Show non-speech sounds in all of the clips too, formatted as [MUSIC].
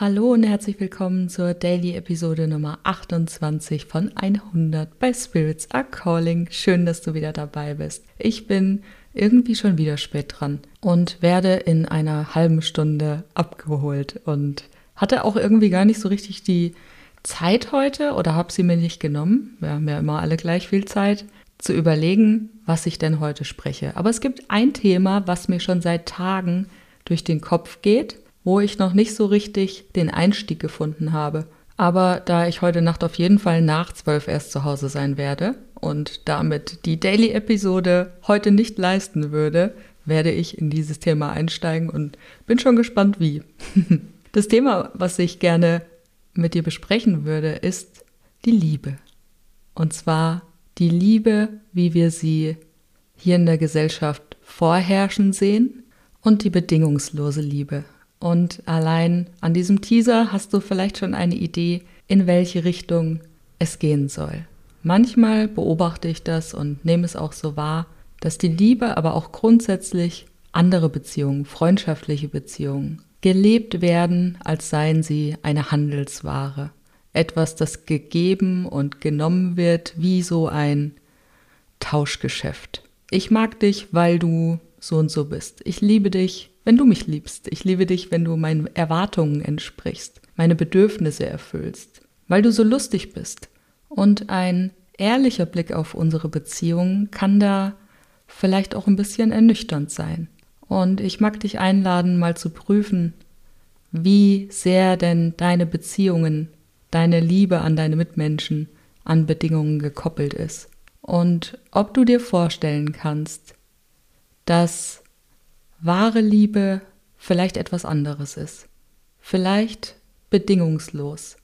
Hallo und herzlich willkommen zur Daily Episode Nummer 28 von 100 bei Spirits Are Calling. Schön, dass du wieder dabei bist. Ich bin irgendwie schon wieder spät dran und werde in einer halben Stunde abgeholt und hatte auch irgendwie gar nicht so richtig die Zeit heute oder habe sie mir nicht genommen. Wir haben ja immer alle gleich viel Zeit zu überlegen, was ich denn heute spreche. Aber es gibt ein Thema, was mir schon seit Tagen durch den Kopf geht wo ich noch nicht so richtig den Einstieg gefunden habe. Aber da ich heute Nacht auf jeden Fall nach zwölf erst zu Hause sein werde und damit die Daily-Episode heute nicht leisten würde, werde ich in dieses Thema einsteigen und bin schon gespannt, wie. [LAUGHS] Das Thema, was ich gerne mit dir besprechen würde, ist die Liebe. Und zwar die Liebe, wie wir sie hier in der Gesellschaft vorherrschen sehen und die bedingungslose Liebe. Und allein an diesem Teaser hast du vielleicht schon eine Idee, in welche Richtung es gehen soll. Manchmal beobachte ich das und nehme es auch so wahr, dass die Liebe, aber auch grundsätzlich andere Beziehungen, freundschaftliche Beziehungen, gelebt werden, als seien sie eine Handelsware. Etwas, das gegeben und genommen wird wie so ein Tauschgeschäft. Ich mag dich, weil du so und so bist. Ich liebe dich, wenn du mich liebst. Ich liebe dich, wenn du meinen Erwartungen entsprichst, meine Bedürfnisse erfüllst, weil du so lustig bist. Und ein ehrlicher Blick auf unsere Beziehung kann da vielleicht auch ein bisschen ernüchternd sein. Und ich mag dich einladen, mal zu prüfen, wie sehr denn deine Beziehungen, deine Liebe an deine Mitmenschen an Bedingungen gekoppelt ist. Und ob du dir vorstellen kannst, dass wahre Liebe vielleicht etwas anderes ist. Vielleicht bedingungslos.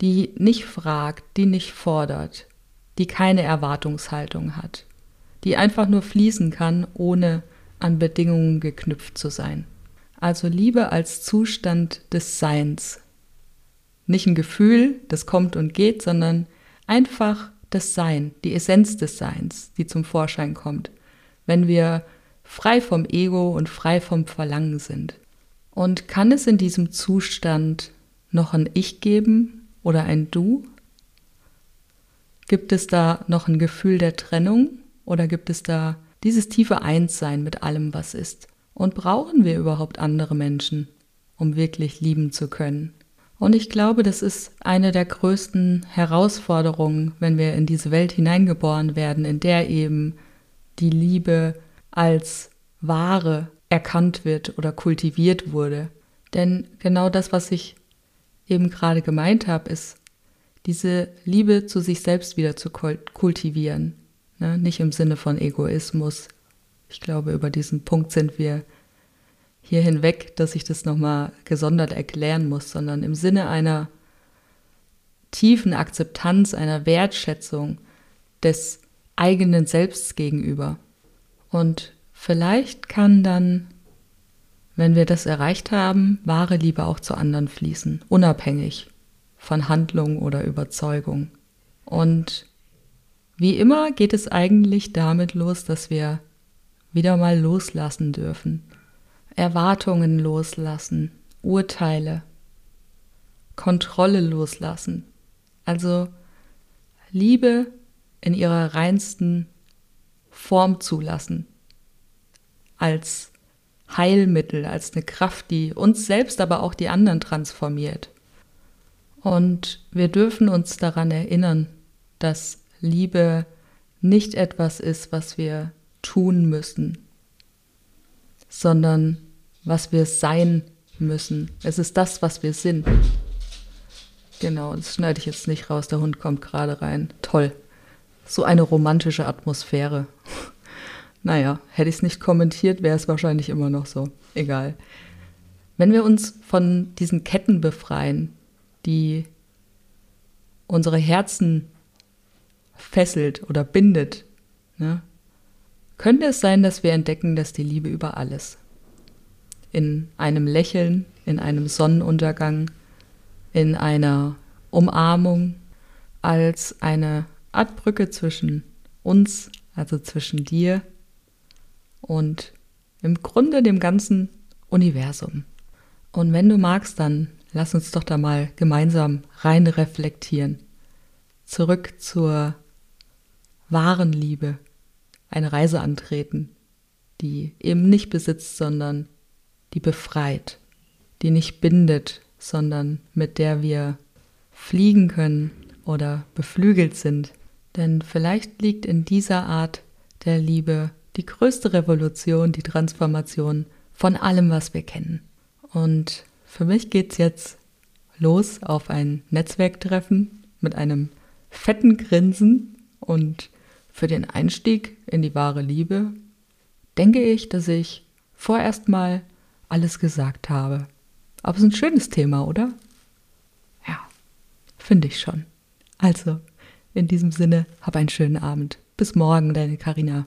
Die nicht fragt, die nicht fordert, die keine Erwartungshaltung hat, die einfach nur fließen kann, ohne an Bedingungen geknüpft zu sein. Also Liebe als Zustand des Seins. Nicht ein Gefühl, das kommt und geht, sondern einfach das Sein, die Essenz des Seins, die zum Vorschein kommt. Wenn wir frei vom Ego und frei vom Verlangen sind. Und kann es in diesem Zustand noch ein Ich geben oder ein Du? Gibt es da noch ein Gefühl der Trennung oder gibt es da dieses tiefe Einssein mit allem, was ist? Und brauchen wir überhaupt andere Menschen, um wirklich lieben zu können? Und ich glaube, das ist eine der größten Herausforderungen, wenn wir in diese Welt hineingeboren werden, in der eben die Liebe als Ware erkannt wird oder kultiviert wurde. Denn genau das, was ich eben gerade gemeint habe, ist, diese Liebe zu sich selbst wieder zu kultivieren. Ne? Nicht im Sinne von Egoismus. Ich glaube, über diesen Punkt sind wir hier hinweg, dass ich das nochmal gesondert erklären muss, sondern im Sinne einer tiefen Akzeptanz, einer Wertschätzung des eigenen Selbst gegenüber. Und vielleicht kann dann, wenn wir das erreicht haben, wahre Liebe auch zu anderen fließen, unabhängig von Handlung oder Überzeugung. Und wie immer geht es eigentlich damit los, dass wir wieder mal loslassen dürfen. Erwartungen loslassen, Urteile, Kontrolle loslassen. Also Liebe in ihrer reinsten Form zulassen. Als Heilmittel, als eine Kraft, die uns selbst, aber auch die anderen transformiert. Und wir dürfen uns daran erinnern, dass Liebe nicht etwas ist, was wir tun müssen, sondern was wir sein müssen. Es ist das, was wir sind. Genau, das schneide ich jetzt nicht raus, der Hund kommt gerade rein. Toll so eine romantische Atmosphäre. Naja, hätte ich es nicht kommentiert, wäre es wahrscheinlich immer noch so. Egal. Wenn wir uns von diesen Ketten befreien, die unsere Herzen fesselt oder bindet, ne, könnte es sein, dass wir entdecken, dass die Liebe über alles. In einem Lächeln, in einem Sonnenuntergang, in einer Umarmung, als eine Art Brücke zwischen uns, also zwischen dir und im Grunde dem ganzen Universum. Und wenn du magst, dann lass uns doch da mal gemeinsam rein reflektieren. Zurück zur wahren Liebe. Eine Reise antreten, die eben nicht besitzt, sondern die befreit, die nicht bindet, sondern mit der wir fliegen können oder beflügelt sind. Denn vielleicht liegt in dieser Art der Liebe die größte Revolution, die Transformation von allem, was wir kennen. Und für mich geht es jetzt los auf ein Netzwerktreffen mit einem fetten Grinsen und für den Einstieg in die wahre Liebe denke ich, dass ich vorerst mal alles gesagt habe. Aber es ist ein schönes Thema, oder? Ja, finde ich schon. Also, in diesem Sinne, hab einen schönen Abend. Bis morgen, deine Karina.